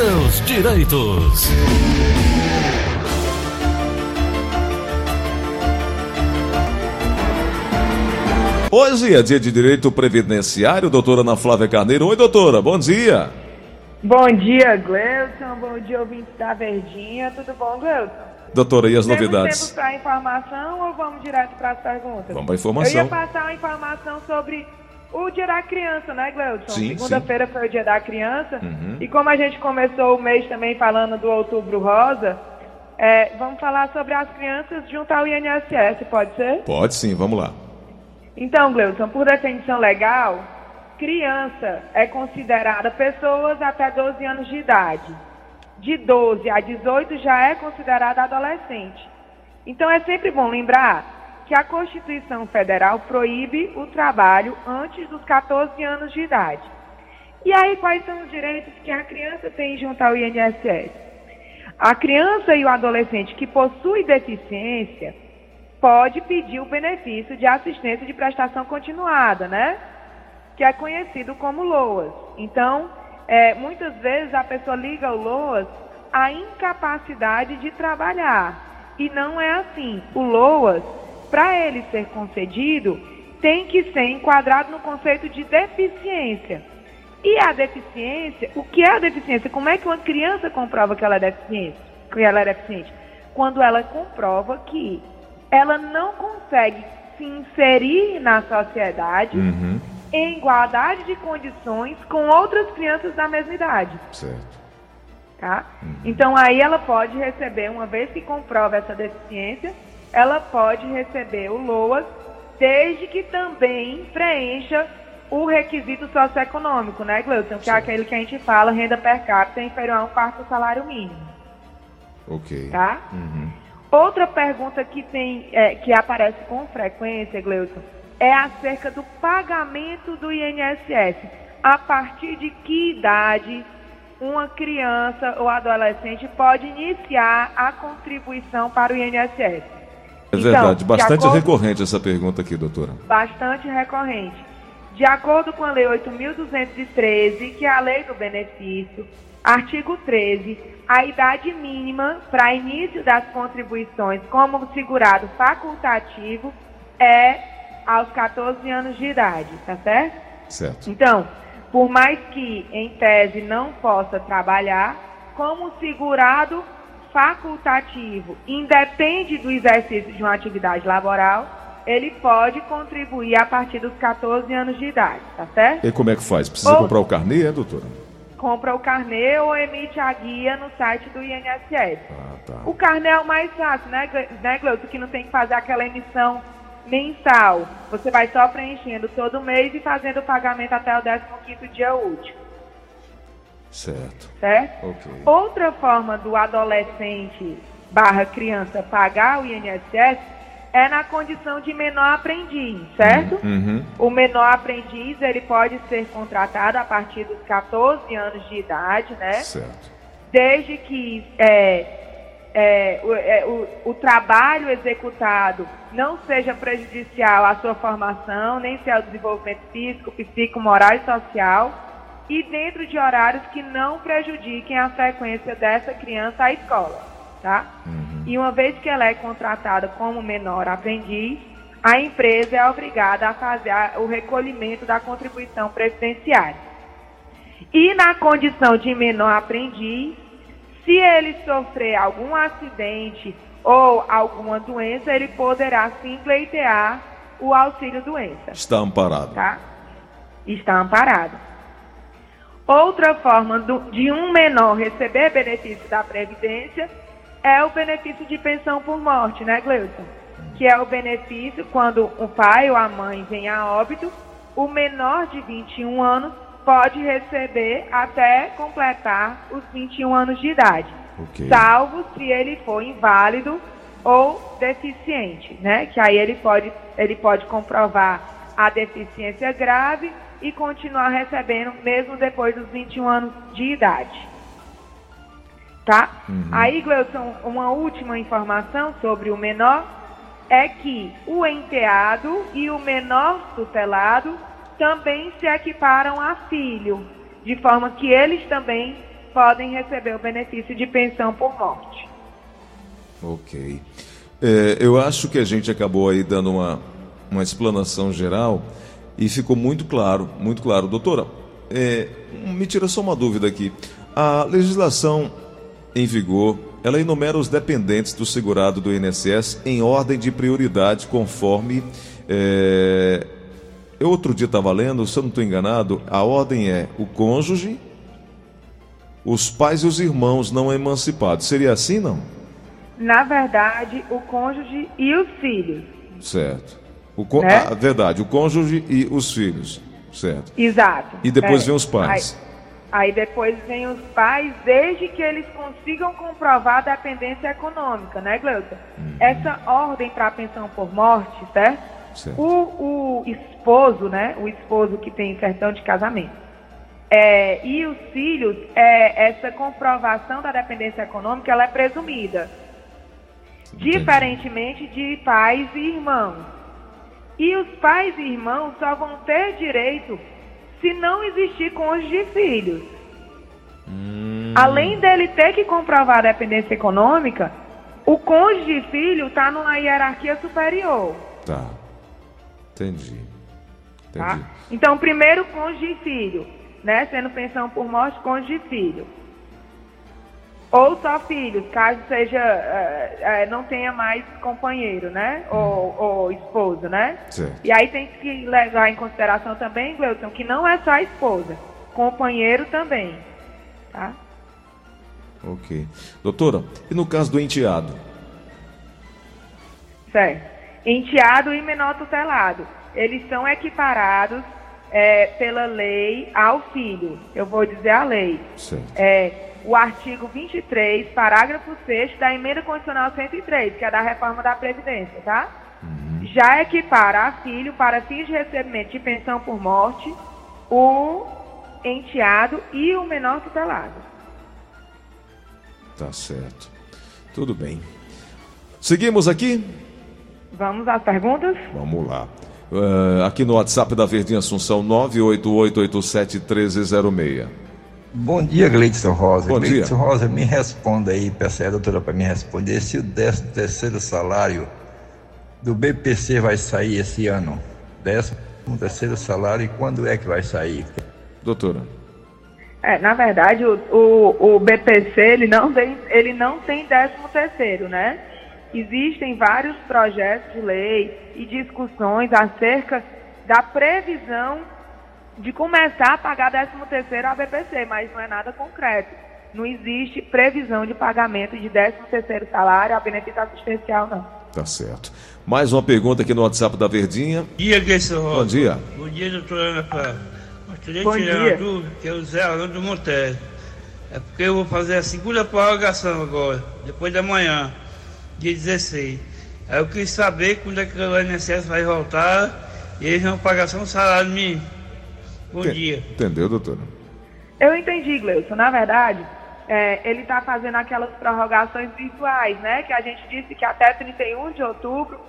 seus direitos. Hoje é dia de direito previdenciário, doutora Ana Flávia Carneiro. Oi, doutora, bom dia. Bom dia, Gleuton. Bom dia, ouvintes da Verdinha. Tudo bom, Gleuton? Doutora, e as Temos novidades? tempo para informação ou vamos direto para as perguntas? Vamos para a informação. Eu ia passar uma informação sobre o Dia da Criança, né, Gleuton? Sim, Segunda-feira foi o Dia da Criança. Uhum. E como a gente começou o mês também falando do Outubro Rosa, é, vamos falar sobre as crianças junto ao INSS, pode ser? Pode sim, vamos lá. Então, Gleuton, por definição legal, criança é considerada pessoas até 12 anos de idade. De 12 a 18 já é considerada adolescente. Então é sempre bom lembrar que a Constituição Federal proíbe o trabalho antes dos 14 anos de idade. E aí, quais são os direitos que a criança tem junto ao INSS? A criança e o adolescente que possui deficiência pode pedir o benefício de assistência de prestação continuada, né? Que é conhecido como LOAS. Então, é, muitas vezes a pessoa liga o LOAS à incapacidade de trabalhar. E não é assim. O LOAS, para ele ser concedido, tem que ser enquadrado no conceito de deficiência. E a deficiência, o que é a deficiência? Como é que uma criança comprova que ela é deficiente? Que ela é deficiente? Quando ela comprova que ela não consegue se inserir na sociedade Uhum, em igualdade de condições com outras crianças da mesma idade, certo. tá? Então aí ela pode receber, uma vez que comprova essa deficiência, ela pode receber o LOAS, desde que também preencha o requisito socioeconômico, né, Gleuton? Que é aquele que a gente fala, renda per capita inferior a um quarto do salário mínimo, Ok. tá? Uhum. Outra pergunta que tem, é, que aparece com frequência, Gleuton, é acerca do pagamento do INSS. A partir de que idade uma criança ou adolescente pode iniciar a contribuição para o INSS? É Então, verdade, de bastante acordo- recorrente essa pergunta aqui, doutora. bastante recorrente. De acordo com a Lei 8.213, que é a lei do benefício, artigo 13, a idade mínima para início das contribuições como segurado facultativo é aos 14 anos de idade, tá certo? Certo. Então, por mais que em tese não possa trabalhar, como segurado facultativo independe do exercício de uma atividade laboral, ele pode contribuir a partir dos 14 anos de idade, tá certo? E como é que faz? Precisa Ou- comprar o carnê, é, doutora? Compra o carnê ou emite a guia no site do INSS. Ah, tá. O carnê é o mais fácil, né, né Gleuto? Que não tem que fazer aquela emissão mensal. Você vai só preenchendo todo mês e fazendo o pagamento até o 15º dia útil, Certo. certo? Ok. Outra forma do adolescente barra criança pagar o INSS é na condição de menor aprendiz, certo? Uhum. O menor aprendiz, ele pode ser contratado a partir dos 14 anos de idade, né? Certo. Desde que é, é, o, é, o- o trabalho executado não seja prejudicial à sua formação, nem seu desenvolvimento físico, psíquico, moral e social, e dentro de horários que não prejudiquem a frequência dessa criança à escola, tá? E uma vez que ela é contratada como menor aprendiz, a empresa é obrigada a fazer o recolhimento da contribuição previdenciária. E na condição de menor aprendiz, se ele sofrer algum acidente ou alguma doença, ele poderá sim pleitear o auxílio doença Está amparado. tá? Está amparado. Outra forma do- de um menor receber benefício da Previdência é o benefício de pensão por morte, né, Gleuton? Que é o benefício quando o pai ou a mãe vem a óbito, o menor de 21 anos pode receber até completar os 21 anos de idade Ok. salvo se ele for inválido ou deficiente, né? Que aí ele pode, ele pode comprovar a deficiência grave e continuar recebendo mesmo depois dos 21 anos de idade. Tá? Aí, Gleuson, uma última informação sobre o menor é que o enteado e o menor tutelado também se equiparam a filho, de forma que eles também podem receber o benefício de pensão por morte. Ok. É, eu acho que a gente acabou aí dando uma, uma explanação geral e ficou muito claro, muito claro. Doutora, é, me tira só uma dúvida aqui. A legislação em vigor, ela enumera os dependentes do segurado do INSS em ordem de prioridade, conforme. É, eu outro dia estava lendo, se eu não estou enganado, a ordem é o cônjuge, os pais e os irmãos não emancipados. Seria assim, não? Na verdade, o cônjuge e os filhos. Certo. O con... né? ah, verdade, o cônjuge e os filhos. Certo. Exato. E depois é. vem os pais. Aí, aí, depois vem os pais, desde que eles consigam comprovar a dependência econômica, né, Gleuta? Uhum. Essa ordem para a pensão por morte, certo? certo. O, o esposo, né? O esposo que tem certão de casamento. É, e os filhos, é, essa comprovação da dependência econômica, ela é presumida. Entendi. diferentemente de pais e irmãos. E os pais e irmãos só vão ter direito se não existir cônjuge de filhos. Hum. Além dele ter que comprovar a dependência econômica, o cônjuge de filho está numa hierarquia superior. Tá. Entendi. Entendi. Tá? Então, primeiro cônjuge de filho, né? Sendo pensão por morte, cônjuge de filho. Ou só filhos, caso seja uh, não tenha mais companheiro, né? Ou, ou esposo, né? Certo. E aí tem que levar em consideração também, Gleuton, que não é só a esposa, companheiro também, tá? Ok. Doutora, e no caso do enteado? Certo. Enteado e menor tutelado. Eles são equiparados é, pela lei ao filho. Eu vou dizer a lei. É, o artigo 23, parágrafo 6 da emenda constitucional 103, que é da reforma da Previdência, tá? Uhum. Já equipara a filho para fins de recebimento de pensão por morte o enteado e o menor tutelado. Tá certo. Tudo bem. Seguimos aqui? Vamos às perguntas? Vamos lá. Uh, aqui no WhatsApp da Verdinha Assunção, 988871306. Bom dia, Gleidson Rosa. Bom Gleidson dia. Rosa, me responda aí, peça a doutora para me responder se o 13 terceiro salário do BPC vai sair esse ano. 13 terceiro salário e quando é que vai sair? Doutora. É, na verdade, o, o, o BPC ele não tem, ele não tem 13 terceiro, né? Existem vários projetos de lei e discussões acerca da previsão de começar a pagar 13 terceiro à BPC, mas não é nada concreto. Não existe previsão de pagamento de 13 terceiro salário a benefício assistencial, não. Tá certo. Mais uma pergunta aqui no WhatsApp da Verdinha. Bom dia, Gleison Bom dia. Bom dia, doutora Ana Flávia. Gostaria Bom de tirar dia. uma dúvida, que é o Zé Arnaldo Monteiro. É porque eu vou fazer a segunda prorrogação agora, depois da manhã, dia 16. Aí eu quis saber quando é que o INSS vai voltar e eles vão pagar só um salário mínimo. Bom Ent- dia. Entendeu, doutora? Eu entendi, Gleison. Na verdade, é, ele está fazendo aquelas prorrogações virtuais, né? Que a gente disse que até 31 de outubro,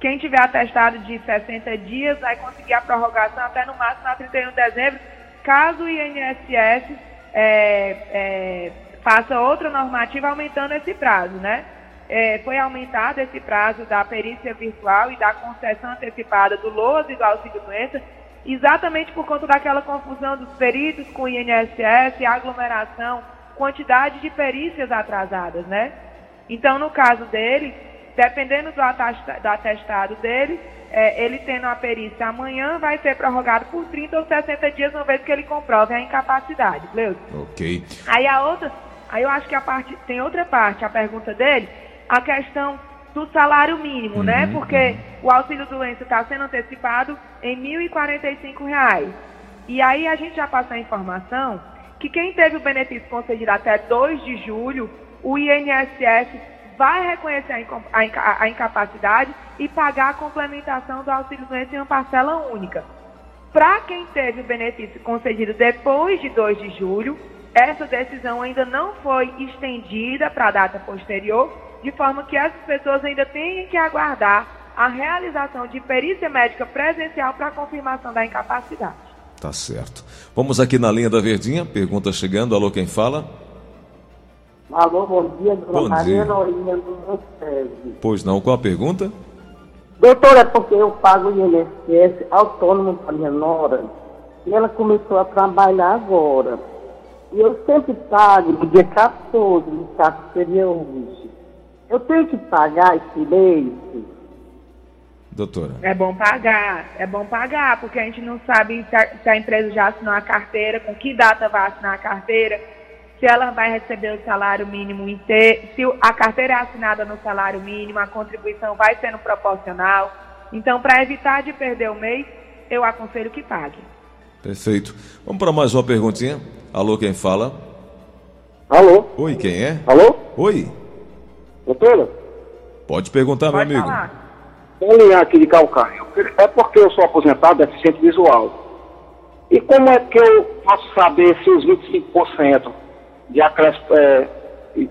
quem tiver atestado de 60 dias vai conseguir a prorrogação até no máximo a 31 de dezembro, caso o INSS é, é, faça outra normativa aumentando esse prazo, né? É, foi aumentado esse prazo da perícia virtual e da concessão antecipada do LOAS e do auxílio doença exatamente por conta daquela confusão dos peritos com o INSS, aglomeração, quantidade de perícias atrasadas, né? Então, no caso dele, dependendo do atesta- do atestado dele, é, ele tendo a perícia amanhã, vai ser prorrogado por 30 ou 60 dias, uma vez que ele comprove a incapacidade, Cleusa. Ok. Aí a outra, aí eu acho que a parte, tem outra parte, a pergunta dele, a questão do salário mínimo, né? Uhum, Porque o auxílio doença está sendo antecipado em 1.045 reais. E aí a gente já passou a informação que quem teve o benefício concedido até 2 de julho, o INSS vai reconhecer a, a incapacidade e pagar a complementação do auxílio doença em uma parcela única. Para quem teve o benefício concedido depois de 2 de julho, essa decisão ainda não foi estendida para a data posterior, de forma que essas pessoas ainda têm que aguardar a realização de perícia médica presencial para a confirmação da incapacidade. Tá certo. Vamos aqui na linha da Verdinha. Pergunta chegando. Alô, quem fala? Alô, bom dia, dona Bom Maria dia. Norinha do Recebe. Pois não, qual a pergunta? Doutora, é porque eu pago o INSS autônomo para minha nora e ela começou a trabalhar agora. E eu sempre pago no dia 14, no caso que seria hoje. Eu tenho que pagar esse mês? Doutora. É bom pagar, é bom pagar, porque a gente não sabe se a, empresa já assinou a carteira, com que data vai assinar a carteira, se ela vai receber o salário mínimo inteiro, se a carteira é assinada no salário mínimo, a contribuição vai sendo proporcional. Então, para evitar de perder o mês, eu aconselho que pague. Perfeito. Vamos para mais uma perguntinha. Alô, quem fala? Alô? Oi, quem é? Alô? Oi. Doutora? Pode perguntar, Pode meu amigo. Vou ligar aqui de Calcaia. É porque eu sou aposentado, deficiente visual. E como é que eu posso saber se os 25% de acréscimo é,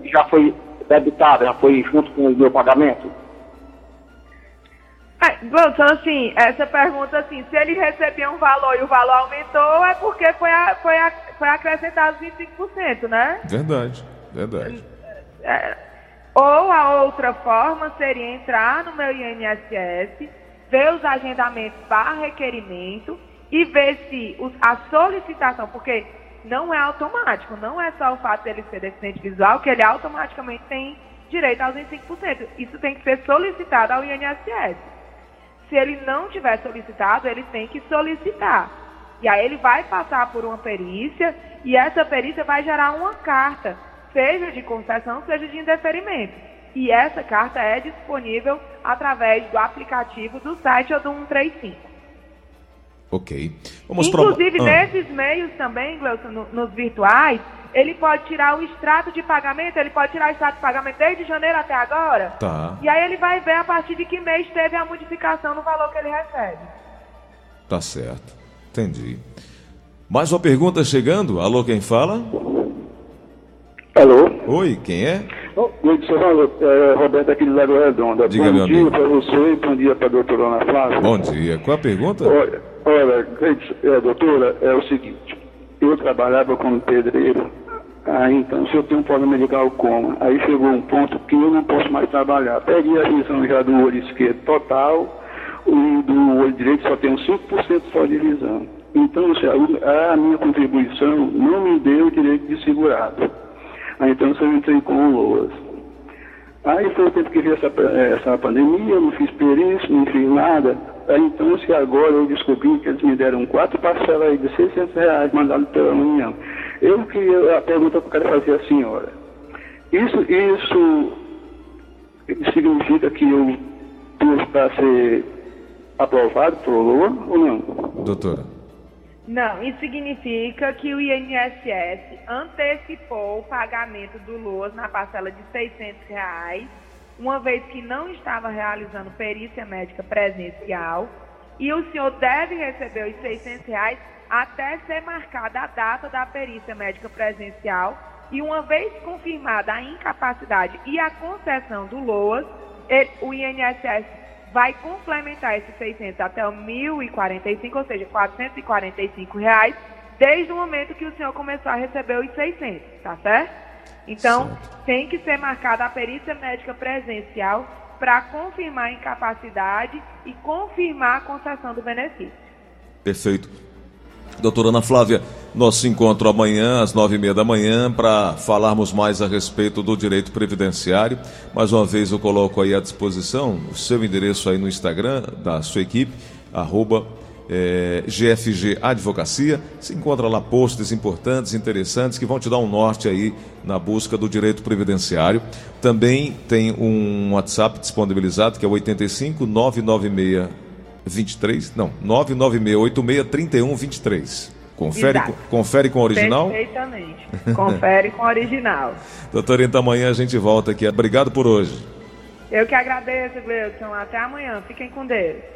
já foi debitado, já foi junto com o meu pagamento? É, bom, então, assim, essa pergunta, assim, se ele recebia um valor e o valor aumentou, é porque foi, a- foi, a- foi acrescentado 25%, né? Verdade, verdade. É, ou a outra forma seria entrar no meu INSS, ver os agendamentos barra requerimento e ver se os- a solicitação, porque não é automático, não é só o fato dele ser deficiente visual que ele automaticamente tem direito aos 25%. Isso tem que ser solicitado ao INSS. Se ele não tiver solicitado, ele tem que solicitar. E aí ele vai passar por uma perícia e essa perícia vai gerar uma carta, seja de concessão, seja de indeferimento. E essa carta é disponível através do aplicativo do site ou do 135. Ok. Vamos Inclusive, Ah, nesses meios também, Gleuson, no- nos virtuais, ele pode tirar o extrato de pagamento, ele pode tirar o extrato de pagamento desde janeiro até agora. Tá, E aí ele vai ver a partir de que mês teve a modificação no valor que ele recebe. tá certo. Entendi. Mais uma pergunta chegando. Alô, quem fala? Alô? Oi, quem é? Oi, senhor é, Roberto aqui de Lago Redonda. Diga, bom dia para você e bom dia para a doutora Ana Flávia. Bom dia. Qual a pergunta? Olha, olha é, doutora, é o seguinte, eu trabalhava como pedreiro, aí então se eu tenho um problema de glaucoma, aí chegou um ponto que eu não posso mais trabalhar. Peguei a visão já do olho esquerdo total, e do olho direito só tenho 5% só de visão. Então, a minha contribuição não me deu o direito de segurado. Aí então eu entrei com o LOAS. Aí foi o tempo que veio essa, essa pandemia, eu não fiz perícia, não fiz nada. Aí então, se agora eu descobri que eles me deram quatro parcelas de 600 reais mandadas pela União. Eu queria, a pergunta que eu quero fazer à senhora. Isso, isso significa que eu estou para ser aprovado pelo LOA ou não? Doutora. Não, isso significa que o INSS antecipou o pagamento do LOAS na parcela de 600 reais, uma vez que não estava realizando perícia médica presencial, e o senhor deve receber os 600 reais até ser marcada a data da perícia médica presencial, e uma vez confirmada a incapacidade e a concessão do LOAS, ele- o INSS vai complementar esses 600 até o 1.045, ou seja, 445 reais, desde o momento que o senhor começou a receber os 600, tá certo? Então, tem que ser marcada a perícia médica presencial para confirmar a incapacidade e confirmar a concessão do benefício. Perfeito. Doutora Ana Flávia, nosso encontro amanhã às nove e meia da manhã para falarmos mais a respeito do direito previdenciário. Mais uma vez eu coloco aí à disposição o seu endereço aí no Instagram da sua equipe, arroba eh, GFG Advocacia. Se encontra lá posts importantes, interessantes, que vão te dar um norte aí na busca do direito previdenciário. Também tem um WhatsApp disponibilizado que é o 85 996 23, não, 996863123. Confere, Exato. com- confere com o original? Perfeitamente. Confere com o original. Doutora, então amanhã a gente volta aqui. Obrigado por hoje. Eu que agradeço, Gleudson. Até amanhã. Fiquem com Deus.